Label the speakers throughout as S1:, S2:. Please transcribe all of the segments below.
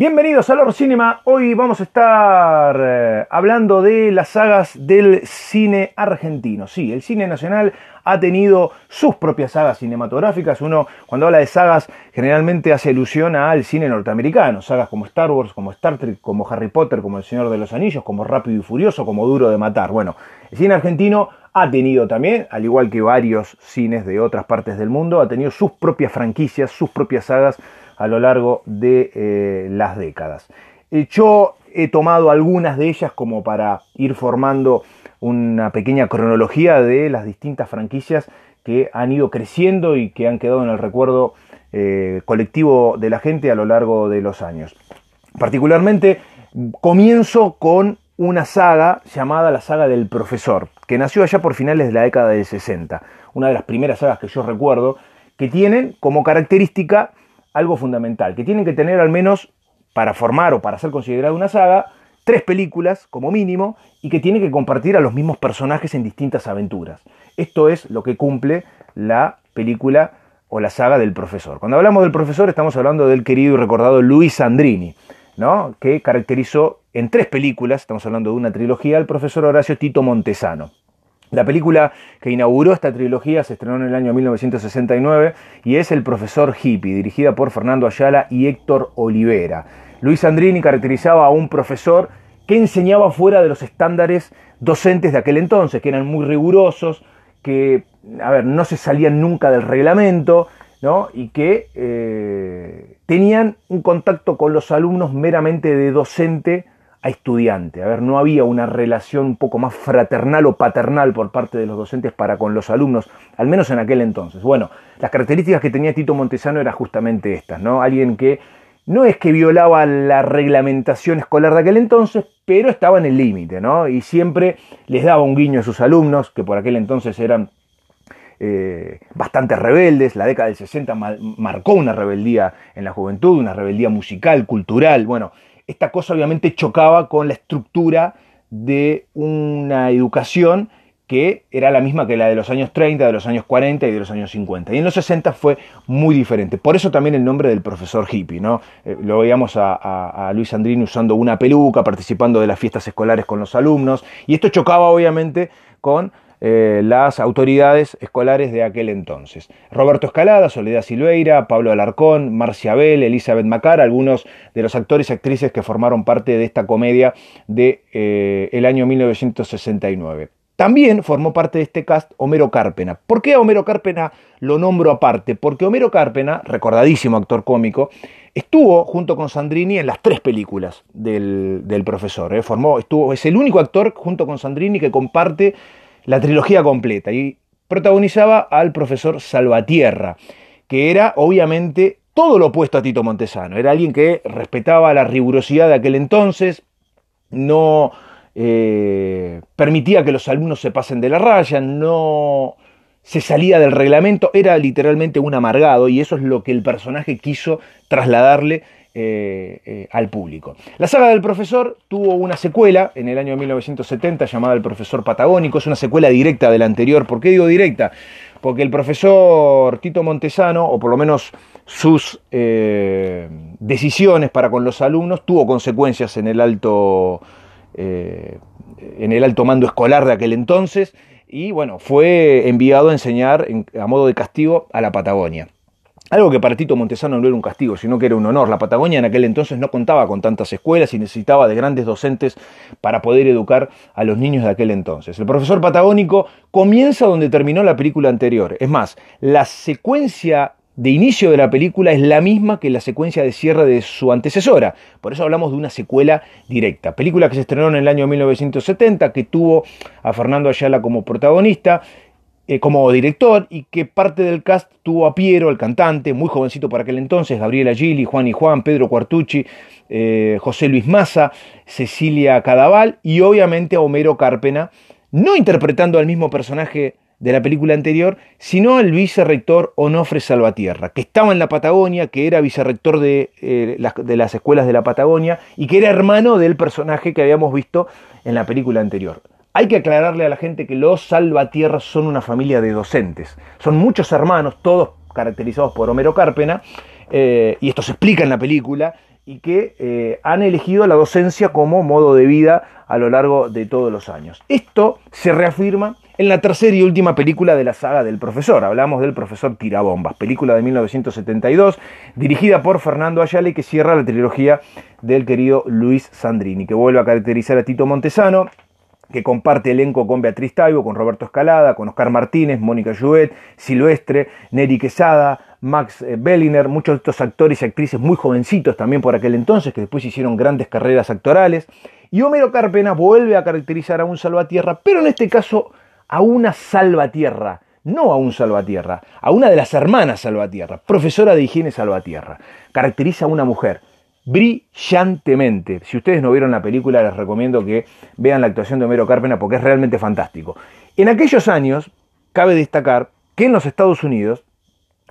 S1: Bienvenidos a Lord Cinema. Hoy vamos a estar eh, hablando de las sagas del cine argentino. Sí, el cine nacional ha tenido sus propias sagas cinematográficas. Uno, cuando habla de sagas, generalmente hace alusión al cine norteamericano. Sagas como Star Wars, como Star Trek, como Harry Potter, como El Señor de los Anillos, como Rápido y Furioso, como Duro de Matar. Bueno, el cine argentino ha tenido también, al igual que varios cines de otras partes del mundo, ha tenido sus propias franquicias, sus propias sagas a lo largo de eh, las décadas. Eh, yo he tomado algunas de ellas como para ir formando una pequeña cronología de las distintas franquicias que han ido creciendo y que han quedado en el recuerdo eh, colectivo de la gente a lo largo de los años. Particularmente comienzo con una saga llamada la saga del profesor, que nació allá por finales de la década del 60, una de las primeras sagas que yo recuerdo, que tienen como característica algo fundamental, que tienen que tener al menos, para formar o para ser considerada una saga, tres películas como mínimo y que tienen que compartir a los mismos personajes en distintas aventuras. Esto es lo que cumple la película o la saga del profesor. Cuando hablamos del profesor estamos hablando del querido y recordado Luis Sandrini, ¿no? que caracterizó en tres películas, estamos hablando de una trilogía, al profesor Horacio Tito Montesano. La película que inauguró esta trilogía se estrenó en el año 1969 y es El profesor hippie, dirigida por Fernando Ayala y Héctor Olivera. Luis Andrini caracterizaba a un profesor que enseñaba fuera de los estándares docentes de aquel entonces, que eran muy rigurosos, que, a ver, no se salían nunca del reglamento, ¿no? y que eh, tenían un contacto con los alumnos meramente de docente a estudiante. A ver, no había una relación un poco más fraternal o paternal por parte de los docentes para con los alumnos, al menos en aquel entonces. Bueno, las características que tenía Tito Montesano eran justamente estas, ¿no? Alguien que no es que violaba la reglamentación escolar de aquel entonces, pero estaba en el límite, ¿no? Y siempre les daba un guiño a sus alumnos, que por aquel entonces eran eh, bastante rebeldes. La década del 60 marcó una rebeldía en la juventud, una rebeldía musical, cultural. Bueno, esta cosa obviamente chocaba con la estructura de una educación que era la misma que la de los años 30, de los años 40 y de los años 50. Y en los 60 fue muy diferente. Por eso también el nombre del profesor hippie. ¿no? Eh, lo veíamos a, Luis Andrini usando una peluca, participando de las fiestas escolares con los alumnos. Y esto chocaba obviamente con eh, las autoridades escolares de aquel entonces. Roberto Escalada, Soledad Silveira, Pablo Alarcón, Marcia Bell, Elizabeth Macar, algunos de los actores y actrices que formaron parte de esta comedia del de, eh, año 1969. También formó parte de este cast Homero Cárpena. ¿Por qué a Homero Cárpena lo nombro aparte? Porque Homero Cárpena, recordadísimo actor cómico, estuvo junto con Sandrini en las tres películas del, profesor. ¿eh? Formó, estuvo, es el único actor junto con Sandrini que comparte la trilogía completa y protagonizaba al profesor Salvatierra, que era obviamente todo lo opuesto a Tito Montesano. Era alguien que respetaba la rigurosidad de aquel entonces, no eh, permitía que los alumnos se pasen de la raya, no se salía del reglamento, era literalmente un amargado y eso es lo que el personaje quiso trasladarle eh, eh, al público. La saga del profesor tuvo una secuela en el año 1970 llamada El profesor patagónico, es una secuela directa de la anterior. ¿Por qué digo directa? Porque el profesor Tito Montesano, o por lo menos sus eh, decisiones para con los alumnos, tuvo consecuencias en el alto, en el alto mando escolar de aquel entonces y bueno, fue enviado a enseñar a modo de castigo a la Patagonia. Algo que para Tito Montesano no era un castigo, sino que era un honor. La Patagonia en aquel entonces no contaba con tantas escuelas y necesitaba de grandes docentes para poder educar a los niños de aquel entonces. El profesor patagónico comienza donde terminó la película anterior. Es más, la secuencia de inicio de la película es la misma que la secuencia de cierre de su antecesora. Por eso hablamos de una secuela directa. Película que se estrenó en el año 1970, que tuvo a Fernando Ayala como protagonista eh, como director y que parte del cast tuvo a Piero, el cantante, muy jovencito para aquel entonces, Gabriela Gili, Juan y Juan, Pedro Cuartucci, eh, José Luis Maza, Cecilia Cadaval y obviamente a Homero Cárpena, no interpretando al mismo personaje de la película anterior, sino al vicerrector Onofre Salvatierra, que estaba en la Patagonia, que era vicerrector de, eh, las escuelas de la Patagonia y que era hermano del personaje que habíamos visto en la película anterior. Hay que aclararle a la gente que los salvatierras son una familia de docentes. Son muchos hermanos, todos caracterizados por Homero Cárpena, eh, y esto se explica en la película, y que eh, han elegido la docencia como modo de vida a lo largo de todos los años. Esto se reafirma en la tercera y última película de la saga del profesor. Hablamos del profesor Tirabombas, película de 1972, dirigida por Fernando Ayala y que cierra la trilogía del querido Luis Sandrini, que vuelve a caracterizar a Tito Montesano, que comparte elenco con Beatriz Taibo, con Roberto Escalada, con Oscar Martínez, Mónica Jouet, Silvestre, Neri Quesada, Max eh, Belliner, muchos de estos actores y actrices muy jovencitos también por aquel entonces, que después hicieron grandes carreras actorales. Y Homero Carpena vuelve a caracterizar a un salvatierra, pero en este caso a una salvatierra, no a un salvatierra, a una de las hermanas salvatierra, profesora de higiene salvatierra. Caracteriza a una mujer brillantemente. Si ustedes no vieron la película, les recomiendo que vean la actuación de Homero Carpena porque es realmente fantástico. En aquellos años, cabe destacar que en los Estados Unidos,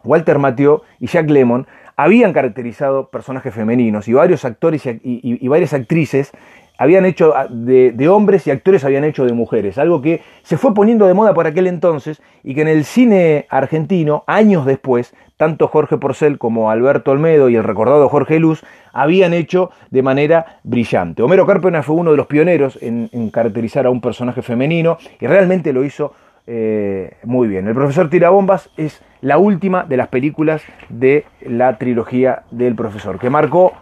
S1: Walter Matthau y Jack Lemmon habían caracterizado personajes femeninos y varios actores y, varias actrices habían hecho de, de, hombres y actores habían hecho de mujeres, algo que se fue poniendo de moda por aquel entonces y que en el cine argentino, años después, tanto Jorge Porcel como Alberto Olmedo y el recordado Jorge Luz habían hecho de manera brillante. Homero Carpena fue uno de los pioneros en, caracterizar a un personaje femenino y realmente lo hizo eh, muy bien. El profesor Tirabombas es la última de las películas de la trilogía del profesor, que marcó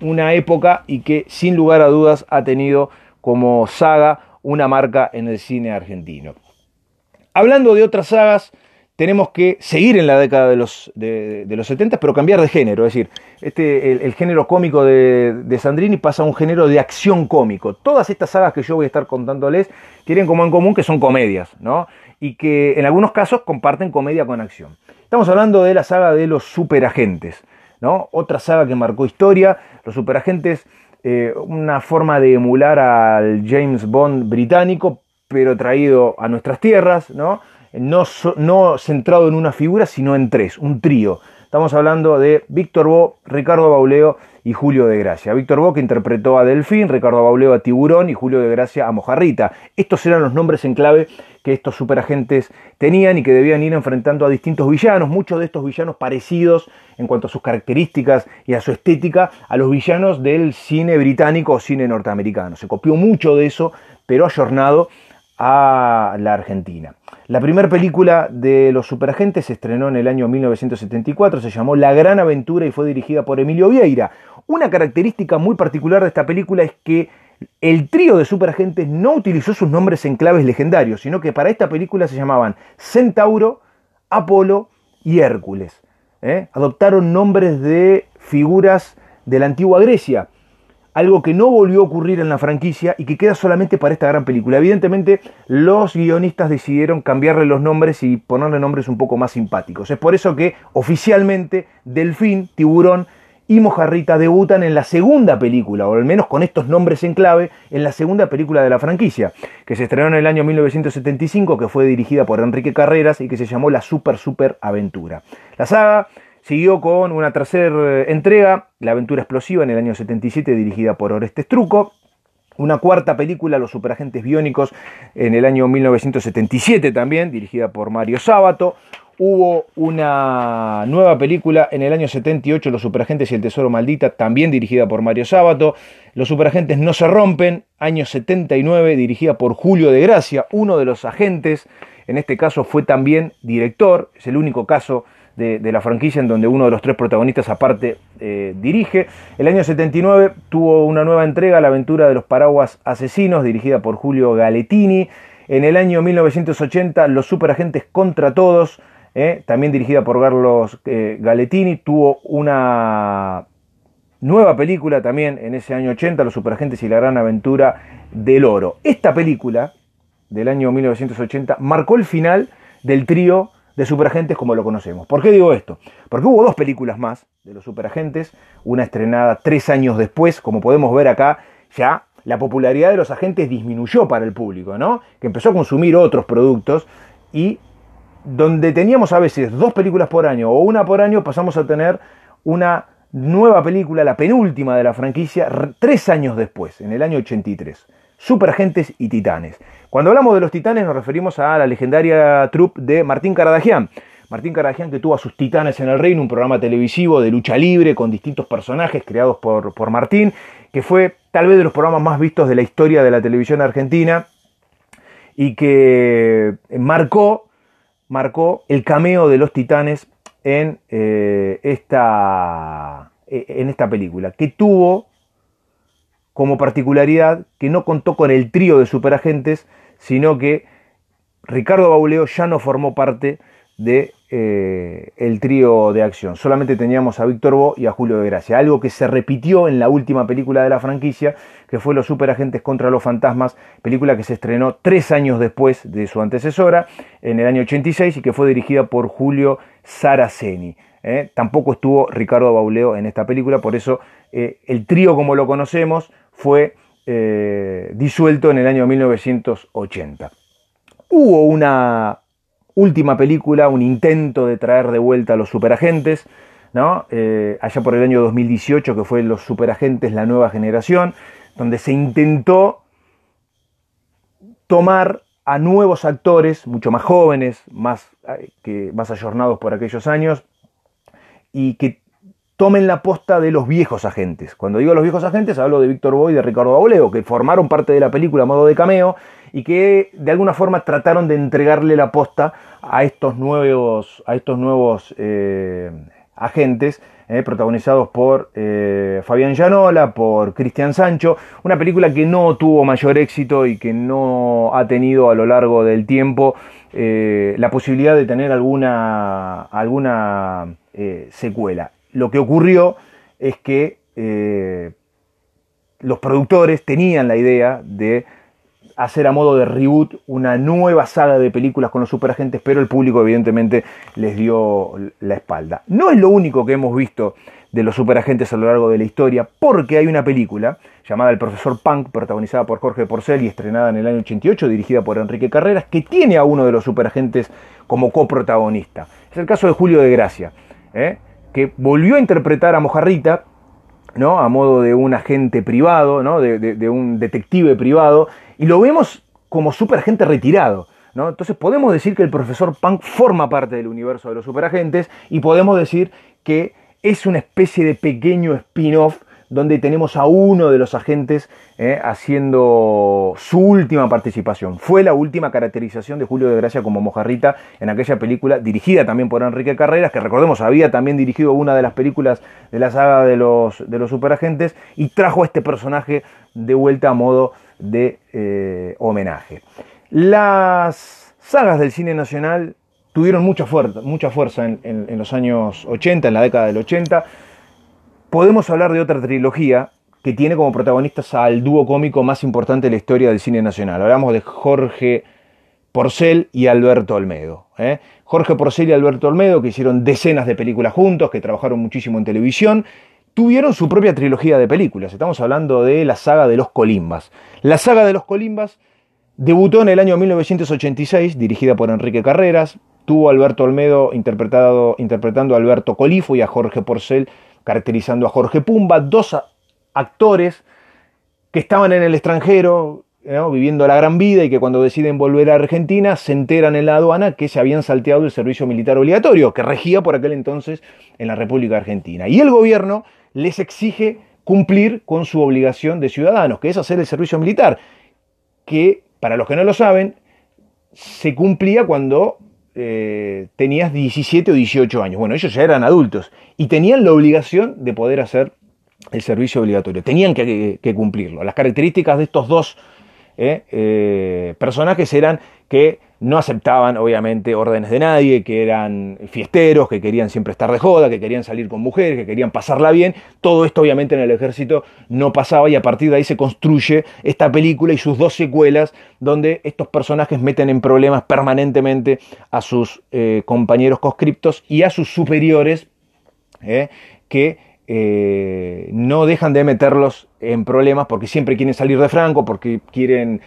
S1: una época y que sin lugar a dudas ha tenido como saga una marca en el cine argentino. Hablando de otras sagas, tenemos que seguir en la década de los, de, los 70, pero cambiar de género. Es decir, este, el, género cómico de, de, Sandrini pasa a un género de acción cómico. Todas estas sagas que yo voy a estar contándoles tienen como en común que son comedias, ¿no? Y que en algunos casos comparten comedia con acción. Estamos hablando de la saga de los superagentes. Otra saga que marcó historia, los superagentes, eh, una forma de emular al James Bond británico, pero traído a nuestras tierras, ¿no? No, centrado en una figura, sino en tres, un trío. Estamos hablando de Víctor Bo, Ricardo Bauleo y Julio de Gracia. Víctor Bo que interpretó a Delfín, Ricardo Bauleo a Tiburón y Julio de Gracia a Mojarrita. Estos eran los nombres en clave que estos superagentes tenían y que debían ir enfrentando a distintos villanos, muchos de estos villanos parecidos en cuanto a sus características y a su estética a los villanos del cine británico o cine norteamericano. Se copió mucho de eso, pero ayornado a la Argentina. La primera película de los superagentes se estrenó en el año 1974, se llamó La Gran Aventura y fue dirigida por Emilio Vieira. Una característica muy particular de esta película es que el trío de superagentes no utilizó sus nombres en claves legendarios, sino que para esta película se llamaban Centauro, Apolo y Hércules. ¿eh? Adoptaron nombres de figuras de la antigua Grecia, algo que no volvió a ocurrir en la franquicia y que queda solamente para esta gran película. Evidentemente, los guionistas decidieron cambiarle los nombres y ponerle nombres un poco más simpáticos. Es por eso que oficialmente Delfín, Tiburón y Mojarrita debutan en la segunda película, o al menos con estos nombres en clave, en la segunda película de la franquicia, que se estrenó en el año 1975, que fue dirigida por Enrique Carreras y que se llamó La Super Super Aventura. La saga siguió con una tercera entrega, La Aventura Explosiva, en el año 77, dirigida por Orestes Truco, una cuarta película, Los Superagentes Biónicos, en el año 1977 también, dirigida por Mario Sábato. Hubo una nueva película en el año 78, Los Superagentes y el Tesoro Maldita, también dirigida por Mario Sábato. Los Superagentes no se rompen, año 79, dirigida por Julio de Gracia, uno de los agentes. En este caso fue también director, es el único caso de, la franquicia en donde uno de los tres protagonistas aparte eh, dirige. El año 79 tuvo una nueva entrega, La aventura de los paraguas asesinos, dirigida por Julio Galetini. En el año 1980, Los Superagentes contra todos, ¿eh? también dirigida por Carlos eh, Galetini, tuvo una nueva película también en ese año 80, Los Superagentes y la Gran Aventura del Oro. Esta película del año 1980 marcó el final del trío de superagentes como lo conocemos. ¿Por qué digo esto? Porque hubo dos películas más de los superagentes, una estrenada tres años después, como podemos ver acá, ya la popularidad de los agentes disminuyó para el público, ¿no? Que empezó a consumir otros productos y donde teníamos a veces dos películas por año o una por año, pasamos a tener una nueva película, la penúltima de la franquicia, tres años después, en el año 83. Superagentes y Titanes. Cuando hablamos de los Titanes nos referimos a la legendaria troupe de Martín Caradagian. Martín Caragian que tuvo a sus titanes en el reino, un programa televisivo de lucha libre con distintos personajes creados por, por Martín, que fue tal vez de los programas más vistos de la historia de la televisión argentina y que marcó, marcó el cameo de los titanes en, eh, esta, en esta película, que tuvo como particularidad que no contó con el trío de superagentes, sino que Ricardo Bauleo ya no formó parte de eh, el trío de acción. Solamente teníamos a Víctor Bo y a Julio de Gracia. Algo que se repitió en la última película de la franquicia, que fue Los Superagentes contra los Fantasmas, película que se estrenó tres años después de su antecesora, en el año 86, y que fue dirigida por Julio Saraceni. ¿eh? Tampoco estuvo Ricardo Bauleo en esta película, por eso eh, el trío como lo conocemos fue eh, disuelto en el año 1980. Hubo una última película, un intento de traer de vuelta a los superagentes, ¿no? Eh, allá por el año 2018, que fue Los Superagentes, la nueva generación, donde se intentó tomar a nuevos actores, mucho más jóvenes, más, eh, que, más ayornados por aquellos años, y que tomen la posta de los viejos agentes. Cuando digo los viejos agentes, hablo de Víctor Boy y de Ricardo Bauleo, que formaron parte de la película a modo de cameo y que de alguna forma trataron de entregarle la posta a estos nuevos, a estos nuevos eh, agentes. Eh, protagonizados por eh, Fabián Llanola, por Cristian Sancho, una película que no tuvo mayor éxito y que no ha tenido a lo largo del tiempo la posibilidad de tener alguna, alguna secuela lo que ocurrió es que eh, los productores tenían la idea de hacer a modo de reboot una nueva saga de películas con los superagentes, pero el público evidentemente les dio la espalda. No es lo único que hemos visto de los superagentes a lo largo de la historia, porque hay una película llamada El Profesor Punk, protagonizada por Jorge Porcel y estrenada en el año 88, dirigida por Enrique Carreras, que tiene a uno de los superagentes como coprotagonista. Es el caso de Julio de Gracia. ¿eh? Que volvió a interpretar a Mojarrita, ¿no? A modo de un agente privado, ¿no? De, un detective privado, y lo vemos como superagente retirado. ¿no? Entonces podemos decir que el profesor Punk forma parte del universo de los superagentes y podemos decir que es una especie de pequeño spin-off donde tenemos a uno de los agentes eh, haciendo su última participación. Fue la última caracterización de Julio de Gracia como Mojarrita en aquella película, dirigida también por Enrique Carreras, que recordemos había también dirigido una de las películas de la saga de los, de los superagentes y trajo a este personaje de vuelta a modo de eh, homenaje. Las sagas del cine nacional tuvieron mucha, fuerza, mucha fuerza en, en los años 80, en la década del 80 podemos hablar de otra trilogía que tiene como protagonistas al dúo cómico más importante de la historia del cine nacional. Hablamos de Jorge Porcel y Alberto Olmedo. ¿eh? Jorge Porcel y Alberto Olmedo, que hicieron decenas de películas juntos, que trabajaron muchísimo en televisión, tuvieron su propia trilogía de películas. Estamos hablando de la saga de los Colimbas. La saga de los Colimbas debutó en el año 1986, dirigida por Enrique Carreras. Tuvo Alberto Olmedo interpretando a Alberto Colifo y a Jorge Porcel caracterizando a Jorge Pumba, dos actores que estaban en el extranjero, viviendo la gran vida y que cuando deciden volver a Argentina se enteran en la aduana que se habían salteado el servicio militar obligatorio, que regía por aquel entonces en la República Argentina. Y el gobierno les exige cumplir con su obligación de ciudadanos, que es hacer el servicio militar, que, para los que no lo saben, se cumplía cuando eh, tenías 17 o 18 años. Bueno, ellos ya eran adultos y tenían la obligación de poder hacer el servicio obligatorio. Tenían que, cumplirlo. Las características de estos dos eh, eh, personajes eran que no aceptaban obviamente órdenes de nadie, que eran fiesteros, que querían siempre estar de joda, que querían salir con mujeres, que querían pasarla bien. Todo esto obviamente en el ejército no pasaba y a partir de ahí se construye esta película y sus dos secuelas donde estos personajes meten en problemas permanentemente a sus eh, compañeros conscriptos y a sus superiores eh, que eh, no dejan de meterlos en problemas porque siempre quieren salir de Franco, porque quieren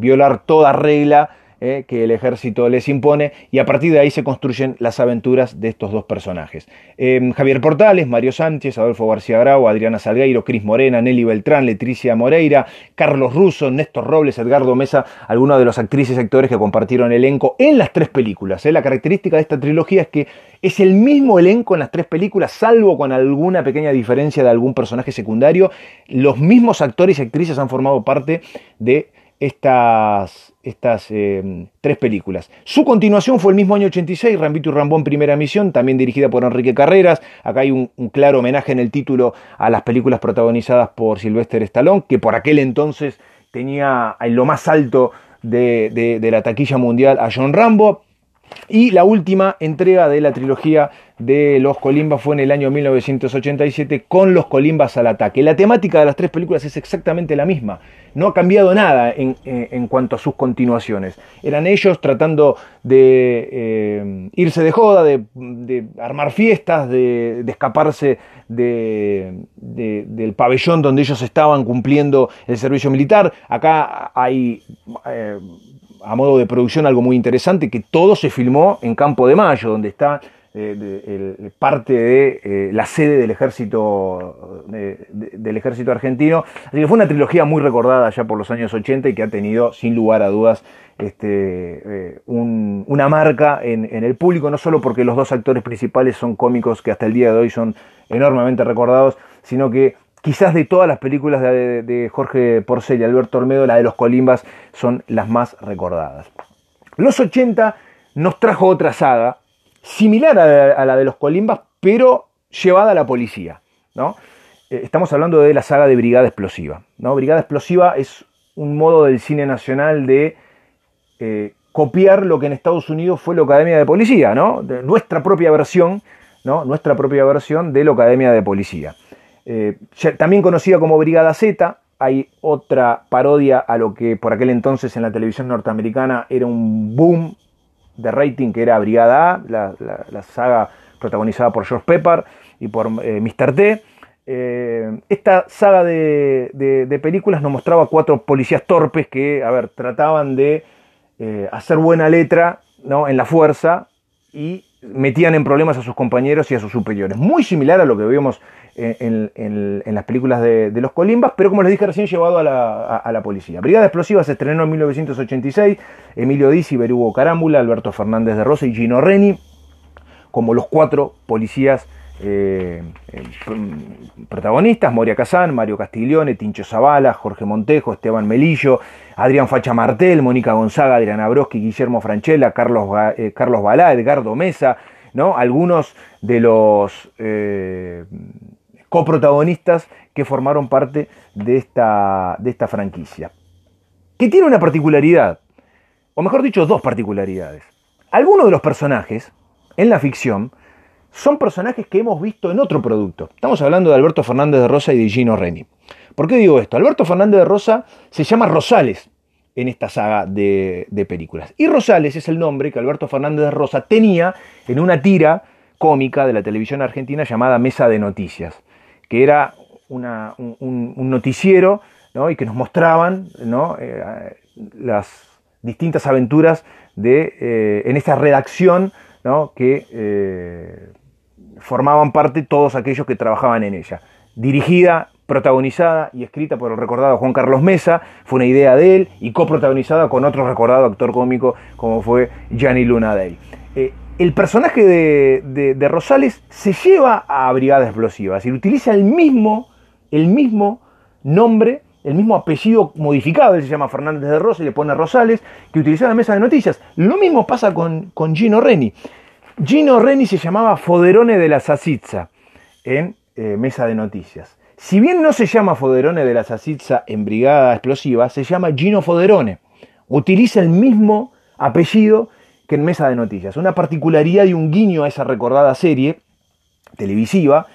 S1: violar toda regla eh, que el ejército les impone y a partir de ahí se construyen las aventuras de estos dos personajes. Em, Javier Portales, Mario Sánchez, Adolfo García Grau, Adriana Salgueiro, Cris Morena, Nelly Beltrán, Letricia Moreira, Carlos Russo, Néstor Robles, Edgardo Mesa, algunos de los actrices y actores que compartieron elenco en las tres películas. ¿eh? La característica de esta trilogía es que es el mismo elenco en las tres películas, salvo con alguna pequeña diferencia de algún personaje secundario. Los mismos actores y actrices han formado parte de estas, estas eh, tres películas. Su continuación fue el mismo año 86, Rambito y Rambón Primera Misión, también dirigida por Enrique Carreras. Acá hay un, claro homenaje en el título a las películas protagonizadas por Sylvester Stallone, que por aquel entonces tenía en lo más alto de, de la taquilla mundial a John Rambo. Y la última entrega de la trilogía de Los Colimbas fue en el año 1987 con Los Colimbas al ataque. La temática de las tres películas es exactamente la misma. No ha cambiado nada en, eh, cuanto a sus continuaciones. Eran ellos tratando de eh, irse de joda, de, armar fiestas, de, escaparse del pabellón donde ellos estaban cumpliendo el servicio militar. Acá hay... Eh, a modo de producción algo muy interesante, que todo se filmó en Campo de Mayo, donde está eh, parte de eh, la sede del ejército, del ejército argentino. Así que fue una trilogía muy recordada ya por los años 80 y que ha tenido, sin lugar a dudas, este, eh, una marca en, el público, no solo porque los dos actores principales son cómicos que hasta el día de hoy son enormemente recordados, sino que quizás de todas las películas de, Jorge Porcel y Alberto Olmedo, la de los Colimbas son las más recordadas. Los 80 nos trajo otra saga, similar a, la de los Colimbas, pero llevada a la policía. ¿no? Eh, estamos hablando de la saga de Brigada Explosiva. ¿no? Brigada Explosiva es un modo del cine nacional de eh, copiar lo que en Estados Unidos fue la Academia de Policía, ¿no? nuestra propia versión, ¿no? nuestra propia versión de la Academia de Policía. Eh, también conocida como Brigada Z, hay otra parodia a lo que por aquel entonces en la televisión norteamericana era un boom de rating, que era Brigada A, la, saga protagonizada por George Pepper y por eh, Mr. T. Eh, esta saga de, películas nos mostraba cuatro policías torpes que, a ver, trataban de hacer buena letra ¿no? en la fuerza y metían en problemas a sus compañeros y a sus superiores. Muy similar a lo que vemos en, las películas de, los Colimbas, pero como les dije recién, llevado a la, policía. Brigada Explosiva se estrenó en 1986, Emilio Dizzi, Berugo Carámbula, Alberto Fernández de Rosa y Gino Reni, como los cuatro policías eh, eh, protagonistas, Moria Kazán, Mario Castiglione, Tincho Zavala, Jorge Montejo, Esteban Melillo, Adrián Facha Martel, Mónica Gonzaga, Adriana Broski, Guillermo Franchella, Carlos, eh, Carlos Balá, Edgardo Mesa, ¿no? algunos de los coprotagonistas que formaron parte de esta, de esta franquicia. Que tiene una particularidad, o mejor dicho, dos particularidades. Algunos de los personajes en la ficción son personajes que hemos visto en otro producto. Estamos hablando de Alberto Fernández de Rosa y de Gino Reni. ¿Por qué digo esto? Alberto Fernández de Rosa se llama Rosales en esta saga de, películas. Y Rosales es el nombre que Alberto Fernández de Rosa tenía en una tira cómica de la televisión argentina llamada Mesa de Noticias que era un, noticiero y que nos mostraban eh, las distintas aventuras de, eh, en esta redacción que eh, formaban parte todos aquellos que trabajaban en ella. Dirigida, protagonizada y escrita por el recordado Juan Carlos Mesa, fue una idea de él y coprotagonizada con otro recordado actor cómico como fue Gianni Luna Day el personaje de, Rosales se lleva a Brigada Explosiva, es decir, utiliza el mismo, el mismo nombre, el mismo apellido modificado, él se llama Fernández de Rosa y le pone Rosales, que utilizaba en Mesa de Noticias. Lo mismo pasa con, con Gino Reni. Gino Reni se llamaba Foderone de la Sasitza en eh, Mesa de Noticias. Si bien no se llama Foderone de la Sasitza en Brigada Explosiva, se llama Gino Foderone. Utiliza el mismo apellido que en Mesa de Noticias. Una particularidad y un guiño a esa recordada serie televisiva.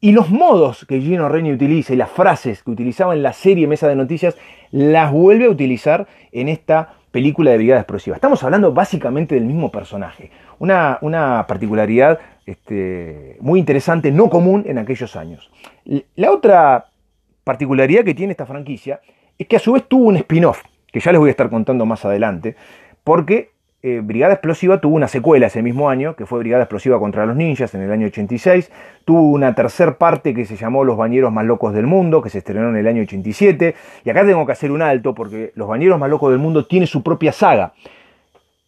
S1: Y los modos que Gino Reni utiliza y las frases que utilizaba en la serie Mesa de Noticias las vuelve a utilizar en esta película de Brigada Explosiva. Estamos hablando básicamente del mismo personaje. Una, una particularidad este, muy interesante, no común en aquellos años. La otra particularidad que tiene esta franquicia es que a su vez tuvo un spin-off, que ya les voy a estar contando más adelante, porque eh, Brigada Explosiva tuvo una secuela ese mismo año, que fue Brigada Explosiva contra los Ninjas en el año 86. Tuvo una tercer parte que se llamó Los Bañeros Más Locos del Mundo, que se estrenó en el año 87. Y acá tengo que hacer un alto porque Los Bañeros Más Locos del Mundo tiene su propia saga.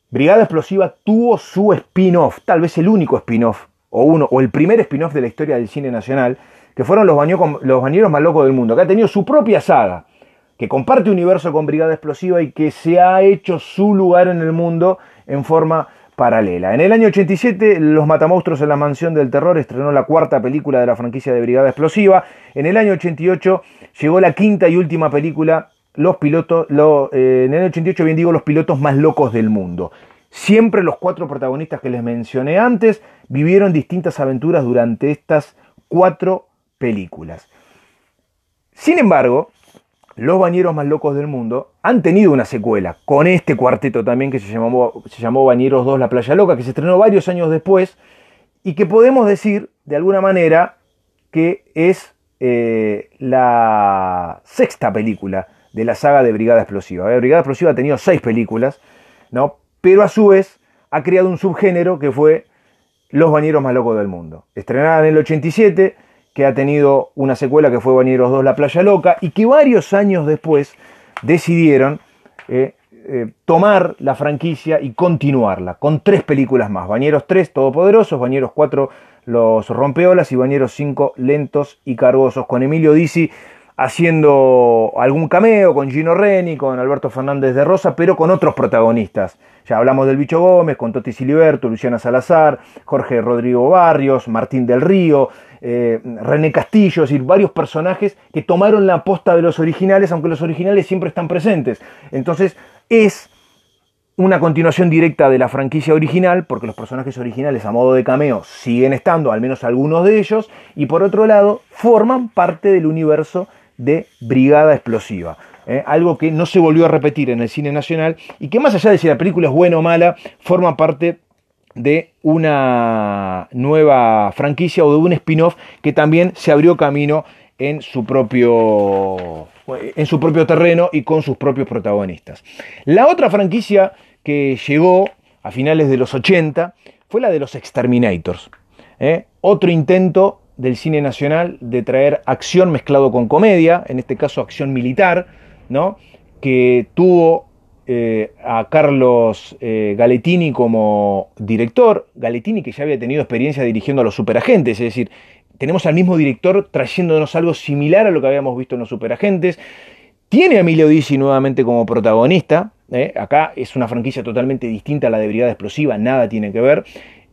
S1: Brigada Explosiva tuvo su spin-off, tal vez el único spin-off, o uno, o el primer spin-off de la historia del cine nacional, que fueron los, los Bañeros Más Locos del Mundo, que ha tenido su propia saga que comparte universo con Brigada Explosiva y que se ha hecho su lugar en el mundo en forma paralela. En el año 87, Los Matamonstruos en la Mansión del Terror estrenó la cuarta película de la franquicia de Brigada Explosiva. En el año 88 llegó la quinta y última película, Los Pilotos, eh, en el 88 bien digo, Los Pilotos más locos del mundo. Siempre los cuatro protagonistas que les mencioné antes vivieron distintas aventuras durante estas cuatro películas. Sin embargo, los Bañeros Más Locos del Mundo han tenido una secuela con este cuarteto también que se llamó, se llamó Bañeros 2 La Playa Loca, que se estrenó varios años después y que podemos decir de alguna manera que es eh, la sexta película de la saga de Brigada Explosiva. Brigada Explosiva ha tenido seis películas, ¿no? pero a su vez ha creado un subgénero que fue Los Bañeros Más Locos del Mundo. Estrenada en el 87 que ha tenido una secuela que fue Bañeros 2 La Playa Loca y que varios años después decidieron eh, eh, tomar la franquicia y continuarla con tres películas más. Bañeros 3 Todopoderosos, Bañeros 4 Los Rompeolas y Bañeros 5 Lentos y Cargosos con Emilio Dizzi haciendo algún cameo con Gino Reni, con Alberto Fernández de Rosa, pero con otros protagonistas. Ya hablamos del Bicho Gómez, con Toti Siliberto, Luciana Salazar, Jorge Rodrigo Barrios, Martín del Río, eh, René Castillo, es decir, varios personajes que tomaron la aposta de los originales, aunque los originales siempre están presentes. Entonces es una continuación directa de la franquicia original, porque los personajes originales a modo de cameo siguen estando, al menos algunos de ellos, y por otro lado forman parte del universo de Brigada Explosiva. ¿eh? algo que no se volvió a repetir en el cine nacional y que más allá de si la película es buena o mala, forma parte de una nueva franquicia o de un spin-off que también se abrió camino en su propio en su propio terreno y con sus propios protagonistas. La otra franquicia que llegó a finales de los 80 fue la de los Exterminators. ¿eh? Otro intento del cine nacional de traer acción mezclado con comedia, en este caso acción militar, ¿no? que tuvo eh, a Carlos eh, Galetini como director, Galetini que ya había tenido experiencia dirigiendo a los superagentes, es decir, tenemos al mismo director trayéndonos algo similar a lo que habíamos visto en los superagentes, tiene a Emilio Dizzi nuevamente como protagonista, ¿eh? acá es una franquicia totalmente distinta a la de Brigada Explosiva, nada tiene que ver,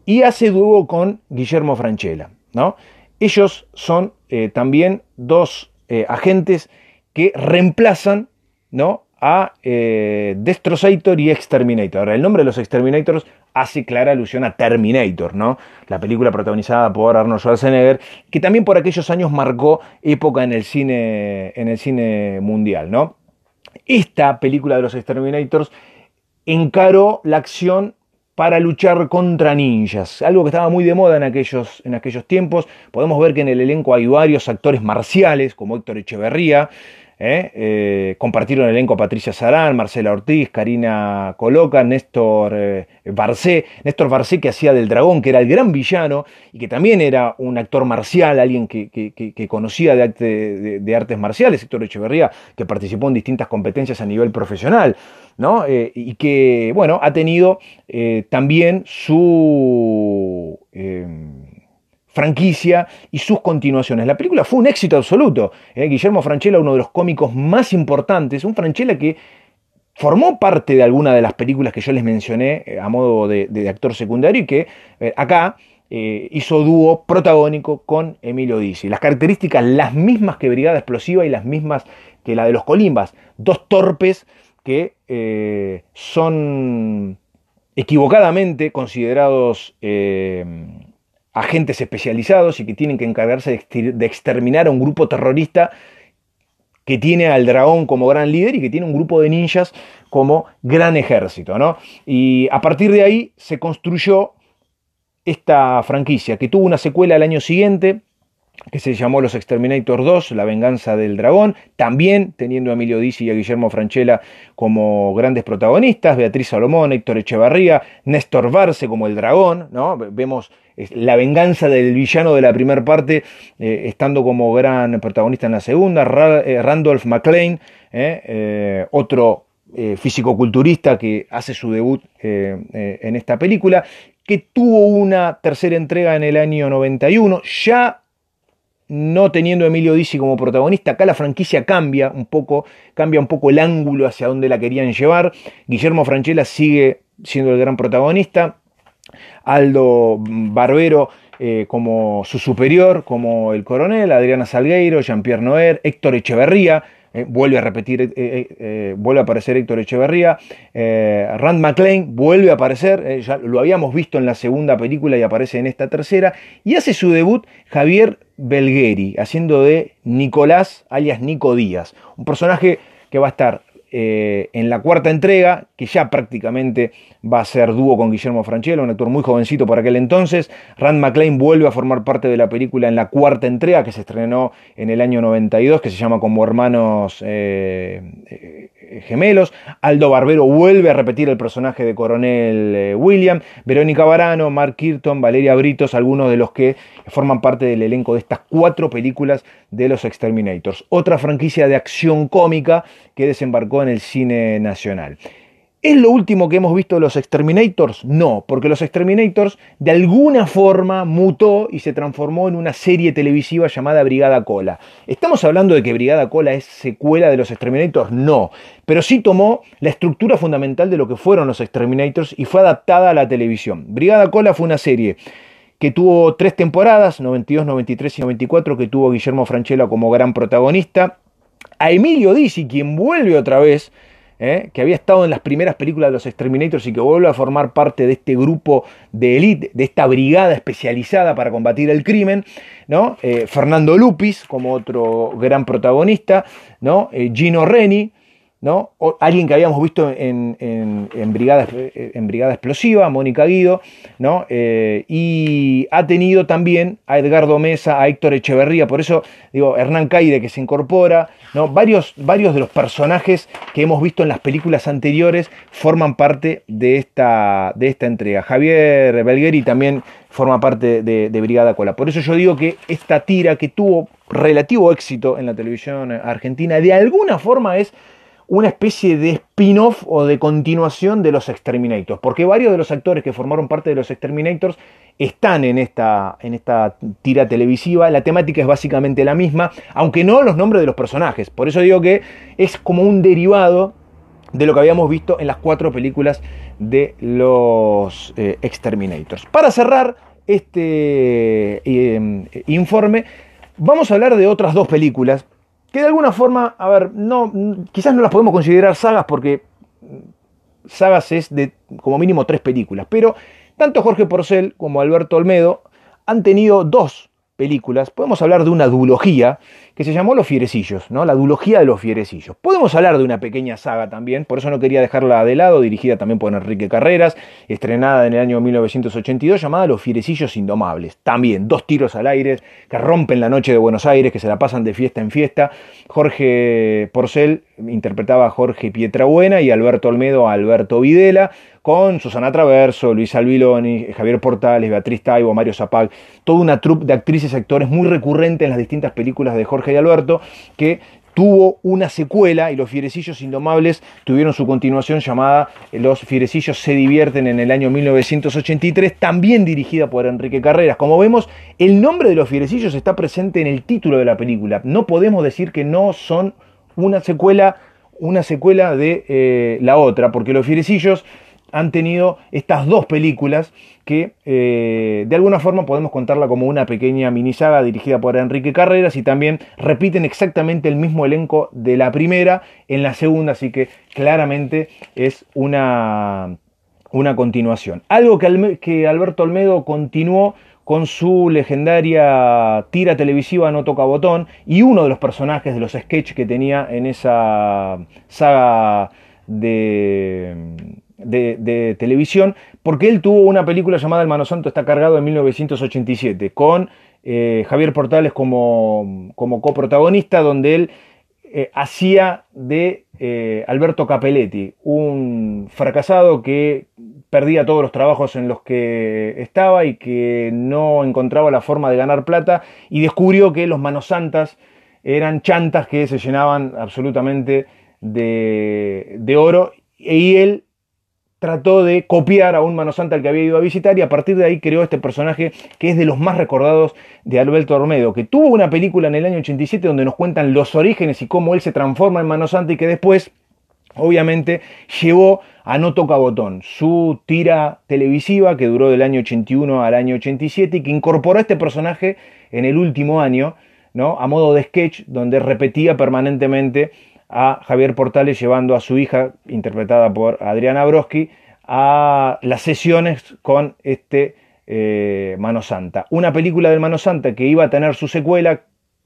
S1: y hace dúo con Guillermo Franchella, ¿no? Ellos son también dos agentes que reemplazan ¿no? A eh, y Exterminator. Ahora, el nombre de los Exterminators hace clara alusión a Terminator, ¿no? La película protagonizada por Arnold Schwarzenegger, que también por aquellos años marcó época en el cine, en el cine mundial, ¿no? Esta película de los Exterminators encaró la acción para luchar contra ninjas, algo que estaba muy de moda en aquellos, en aquellos tiempos. Podemos ver que en el elenco hay varios actores marciales, como Héctor Echeverría, ¿eh? Eh, compartieron el elenco Patricia Sarán, Marcela Ortiz, Karina Coloca, Néstor eh, Barcé, Néstor Barcé que hacía del dragón, que era el gran villano y que también era un actor marcial, alguien que, conocía de, de, artes marciales, Héctor Echeverría, que participó en distintas competencias a nivel profesional, ¿no? y que, bueno, ha tenido también su franquicia y sus continuaciones. La película fue un éxito absoluto. ¿eh? Guillermo Franchella, uno de los cómicos más importantes, un Franchella que formó parte de alguna de las películas que yo les mencioné eh, a modo de, actor secundario y que eh, acá hizo dúo protagónico con Emilio Dizzi. Las características las mismas que Brigada Explosiva y las mismas que la de los Colimbas. Dos torpes que son equivocadamente considerados agentes especializados y que tienen que encargarse de exterminar a un grupo terrorista que tiene al dragón como gran líder y que tiene un grupo de ninjas como gran ejército. ¿no? Y a partir de ahí se construyó esta franquicia, que tuvo una secuela al año siguiente, que se llamó Los Exterminator 2, La venganza del dragón, también teniendo a Emilio Dizzi y a Guillermo Franchella como grandes protagonistas, Beatriz Salomón, Héctor Echevarría, Néstor Barce como el dragón, ¿no? Vemos la venganza del villano de la primera parte, eh, estando como gran protagonista en la segunda, eh, Randolph McLean, eh, otro físico-culturista que hace su debut en esta película, que tuvo una tercera entrega en el año 91, ya no teniendo a Emilio Dizzi como protagonista, acá la franquicia cambia un poco, cambia un poco el ángulo hacia donde la querían llevar. Guillermo Franchella sigue siendo el gran protagonista. Aldo Barbero eh, como su superior, como el coronel, Adriana Salgueiro, Jean-Pierre Noer, Héctor Echeverría, eh, vuelve a repetir, eh, vuelve a aparecer Héctor Echeverría, Rand McLean vuelve a aparecer, ya lo habíamos visto en la segunda película y aparece en esta tercera, y hace su debut Javier Belgueri, haciendo de Nicolás, alias Nico Díaz, un personaje que va a estar eh, en la cuarta entrega, que ya prácticamente va a ser dúo con Guillermo Franchella, un actor muy jovencito por aquel entonces. Rand McLean vuelve a formar parte de la película en la cuarta entrega, que se estrenó en el año 92, que se llama Como Hermanos eh, eh, Gemelos. Aldo Barbero vuelve a repetir el personaje de Coronel William. Verónica Barano, Mark Kirton, Valeria Britos, algunos de los que forman parte del elenco de estas cuatro películas de los Exterminators. Otra franquicia de acción cómica que desembarcó en el cine nacional. ¿Es lo último que hemos visto de los Exterminators? No, porque los Exterminators de alguna forma mutó y se transformó en una serie televisiva llamada Brigada Cola. ¿Estamos hablando de que Brigada Cola es secuela de los Exterminators? No, pero sí tomó la estructura fundamental de lo que fueron los Exterminators y fue adaptada a la televisión. Brigada Cola fue una serie que tuvo tres temporadas, 92, 93 y 94, que tuvo Guillermo Franchella como gran protagonista. A Emilio Dizzi, quien vuelve otra vez ¿eh? que había estado en las primeras películas de los Exterminators y que vuelve a formar parte de este grupo de élite, de esta brigada especializada para combatir el crimen. Eh, Fernando Lupis como otro gran protagonista. Eh, Gino Reni, ¿no? alguien que habíamos visto en, Brigada, en Brigada Explosiva, Mónica Guido, ¿no? y ha tenido también a Edgardo Mesa, a Héctor Echeverría, por eso digo, Hernán Caide que se incorpora, Varios, varios de los personajes que hemos visto en las películas anteriores forman parte de esta, de esta entrega. Javier Belgueri también forma parte de Brigada Cola. Por eso yo digo que esta tira que tuvo relativo éxito en la televisión argentina, de alguna forma es una especie de spin-off o de continuación de los Exterminators, porque varios de los actores que formaron parte de los Exterminators están en esta, en esta tira televisiva, la temática es básicamente la misma, aunque no los nombres de los personajes, por eso digo que es como un derivado de lo que habíamos visto en las cuatro películas de los eh, Exterminators. Para cerrar este eh, informe, vamos a hablar de otras dos películas que de alguna forma, a ver, no, quizás no las podemos considerar sagas porque sagas es de como mínimo tres películas, pero tanto Jorge Porcel como Alberto Olmedo han tenido dos películas, podemos hablar de una duología que se llamó Los Fierecillos, ¿no? La duología de los Fierecillos. Podemos hablar de una pequeña saga también, por eso no quería dejarla de lado, dirigida también por Enrique Carreras, estrenada en el año 1982, llamada Los Fierecillos Indomables. También dos tiros al aire que rompen la noche de Buenos Aires, que se la pasan de fiesta en fiesta. Jorge Porcel interpretaba a Jorge Pietrabuena y Alberto Olmedo a Alberto Videla con Susana Traverso, Luis Albiloni, Javier Portales, Beatriz Taibo, Mario Zapag, toda una troupe de actrices y actores muy recurrente en las distintas películas de Jorge y Alberto, que tuvo una secuela y los Fierecillos Indomables tuvieron su continuación llamada Los Fierecillos se divierten en el año 1983, también dirigida por Enrique Carreras. Como vemos, el nombre de los Fierecillos está presente en el título de la película. No podemos decir que no son una secuela, una secuela de eh, la otra, porque los Fierecillos han tenido estas dos películas que eh, de alguna forma podemos contarla como una pequeña minisaga dirigida por Enrique Carreras y también repiten exactamente el mismo elenco de la primera en la segunda, así que claramente es una, una continuación. Algo que, Alberto Olmedo continuó con su legendaria tira televisiva No Toca Botón y uno de los personajes de los sketches que tenía en esa saga de de, televisión, porque él tuvo una película llamada El Mano Santo está cargado en 1987, con eh, Javier Portales como, como coprotagonista, donde él eh, hacía de eh, Alberto Capelletti, un fracasado que perdía todos los trabajos en los que estaba y que no encontraba la forma de ganar plata y descubrió que los manos santas eran chantas que se llenaban absolutamente de, de oro y él trató de copiar a un Mano Santa al que había ido a visitar y a partir de ahí creó este personaje que es de los más recordados de Alberto Ormedo, que tuvo una película en el año 87 donde nos cuentan los orígenes y cómo él se transforma en Mano Santa y que después, obviamente, llevó a No Toca Botón, su tira televisiva que duró del año 81 al año 87 y que incorporó a este personaje en el último año, ¿no? a modo de sketch, donde repetía permanentemente a Javier Portales llevando a su hija, interpretada por Adriana Broski, a las sesiones con este eh, Mano Santa. Una película del Mano Santa que iba a tener su secuela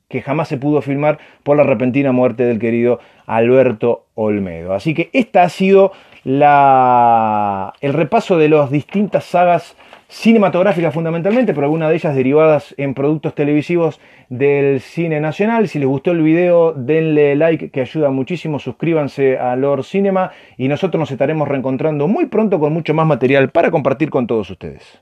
S1: que jamás se pudo filmar por la repentina muerte del querido Alberto Olmedo. Así que esta ha sido la, el repaso de las distintas sagas cinematográficas fundamentalmente, pero algunas de ellas derivadas en productos televisivos del cine nacional. Si les gustó el video, denle like que ayuda muchísimo, suscríbanse a Lord Cinema y nosotros nos estaremos reencontrando muy pronto con mucho más material para compartir con todos ustedes.